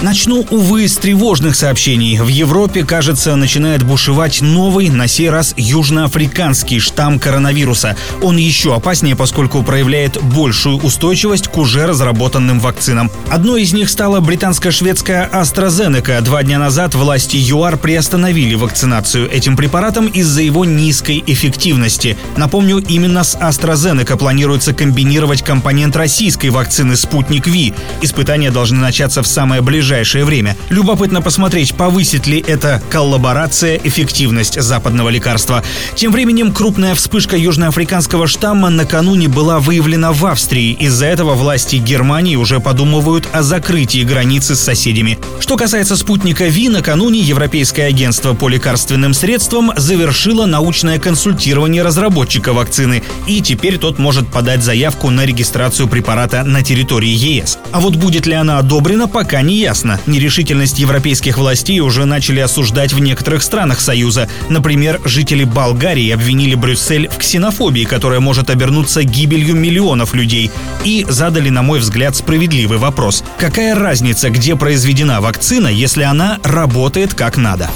Начну, увы, с тревожных сообщений. В Европе, кажется, начинает бушевать новый, на сей раз южноафриканский штамм коронавируса. Он еще опаснее, поскольку проявляет большую устойчивость к уже разработанным вакцинам. Одной из них стала британско-шведская AstraZeneca. Два дня назад власти ЮАР приостановили вакцинацию этим препаратом из-за его низкой эффективности. Напомню, именно с AstraZeneca планируется комбинировать компонент российской вакцины «Спутник Ви». Испытания должны начаться в самое ближайшее ближайшее время. Любопытно посмотреть, повысит ли эта коллаборация эффективность западного лекарства. Тем временем крупная вспышка южноафриканского штамма накануне была выявлена в Австрии. Из-за этого власти Германии уже подумывают о закрытии границы с соседями. Что касается спутника ВИ, накануне Европейское агентство по лекарственным средствам завершило научное консультирование разработчика вакцины, и теперь тот может подать заявку на регистрацию препарата на территории ЕС. А вот будет ли она одобрена, пока не ясно ясно. Нерешительность европейских властей уже начали осуждать в некоторых странах Союза. Например, жители Болгарии обвинили Брюссель в ксенофобии, которая может обернуться гибелью миллионов людей. И задали, на мой взгляд, справедливый вопрос. Какая разница, где произведена вакцина, если она работает как надо?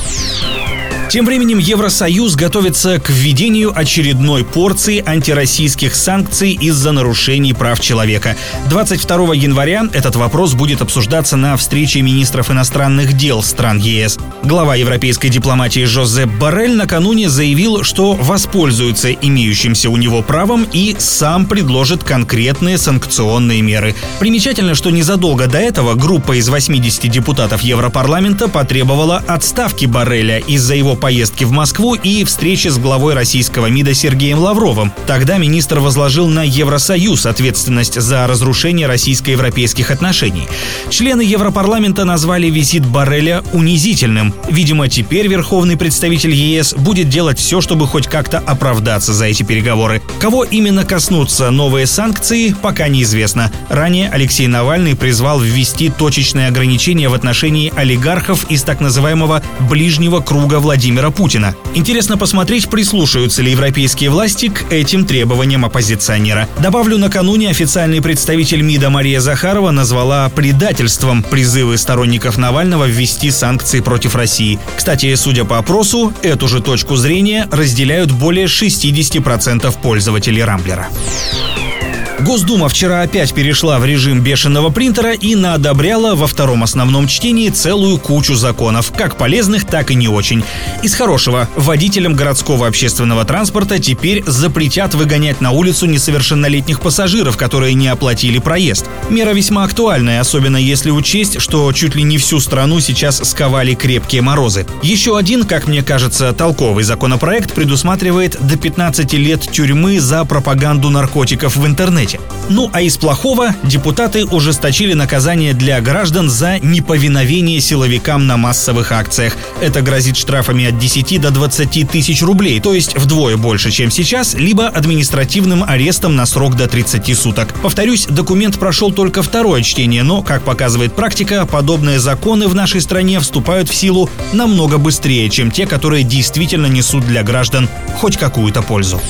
Тем временем Евросоюз готовится к введению очередной порции антироссийских санкций из-за нарушений прав человека. 22 января этот вопрос будет обсуждаться на встрече министров иностранных дел стран ЕС. Глава европейской дипломатии Жозеп Барель накануне заявил, что воспользуется имеющимся у него правом и сам предложит конкретные санкционные меры. Примечательно, что незадолго до этого группа из 80 депутатов Европарламента потребовала отставки Барреля из-за его поездки в Москву и встречи с главой российского МИДа Сергеем Лавровым. Тогда министр возложил на Евросоюз ответственность за разрушение российско-европейских отношений. Члены Европарламента назвали визит Барреля унизительным. Видимо, теперь верховный представитель ЕС будет делать все, чтобы хоть как-то оправдаться за эти переговоры. Кого именно коснутся новые санкции, пока неизвестно. Ранее Алексей Навальный призвал ввести точечные ограничения в отношении олигархов из так называемого ближнего круга Владимира Владимира Путина. Интересно посмотреть, прислушаются ли европейские власти к этим требованиям оппозиционера. Добавлю, накануне официальный представитель МИДа Мария Захарова назвала предательством призывы сторонников Навального ввести санкции против России. Кстати, судя по опросу, эту же точку зрения разделяют более 60% пользователей Рамблера. Госдума вчера опять перешла в режим бешеного принтера и наодобряла во втором основном чтении целую кучу законов, как полезных, так и не очень. Из хорошего, водителям городского общественного транспорта теперь запретят выгонять на улицу несовершеннолетних пассажиров, которые не оплатили проезд. Мера весьма актуальная, особенно если учесть, что чуть ли не всю страну сейчас сковали крепкие морозы. Еще один, как мне кажется, толковый законопроект предусматривает до 15 лет тюрьмы за пропаганду наркотиков в интернете работе. Ну а из плохого депутаты ужесточили наказание для граждан за неповиновение силовикам на массовых акциях. Это грозит штрафами от 10 до 20 тысяч рублей, то есть вдвое больше, чем сейчас, либо административным арестом на срок до 30 суток. Повторюсь, документ прошел только второе чтение, но, как показывает практика, подобные законы в нашей стране вступают в силу намного быстрее, чем те, которые действительно несут для граждан хоть какую-то пользу.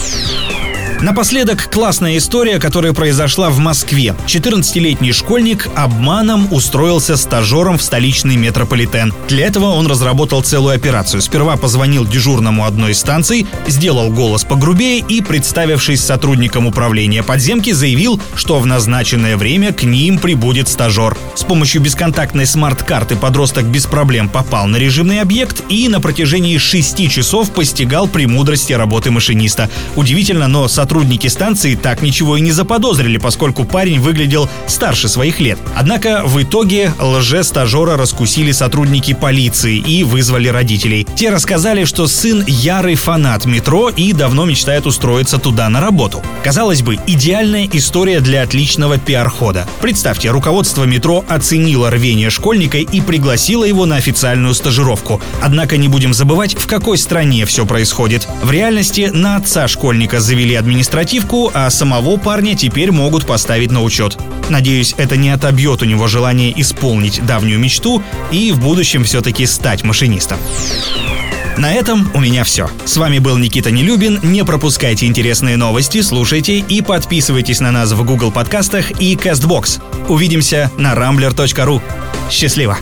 Напоследок классная история, которая произошла в Москве. 14-летний школьник обманом устроился стажером в столичный метрополитен. Для этого он разработал целую операцию. Сперва позвонил дежурному одной из станций, сделал голос погрубее и, представившись сотрудником управления подземки, заявил, что в назначенное время к ним прибудет стажер. С помощью бесконтактной смарт-карты подросток без проблем попал на режимный объект и на протяжении шести часов постигал премудрости работы машиниста. Удивительно, но сотрудник сотрудники станции так ничего и не заподозрили, поскольку парень выглядел старше своих лет. Однако в итоге лже-стажера раскусили сотрудники полиции и вызвали родителей. Те рассказали, что сын ярый фанат метро и давно мечтает устроиться туда на работу. Казалось бы, идеальная история для отличного пиар-хода. Представьте, руководство метро оценило рвение школьника и пригласило его на официальную стажировку. Однако не будем забывать, в какой стране все происходит. В реальности на отца школьника завели администрацию административку, а самого парня теперь могут поставить на учет. Надеюсь, это не отобьет у него желание исполнить давнюю мечту и в будущем все-таки стать машинистом. На этом у меня все. С вами был Никита Нелюбин. Не пропускайте интересные новости, слушайте и подписывайтесь на нас в Google подкастах и CastBox. Увидимся на rambler.ru. Счастливо!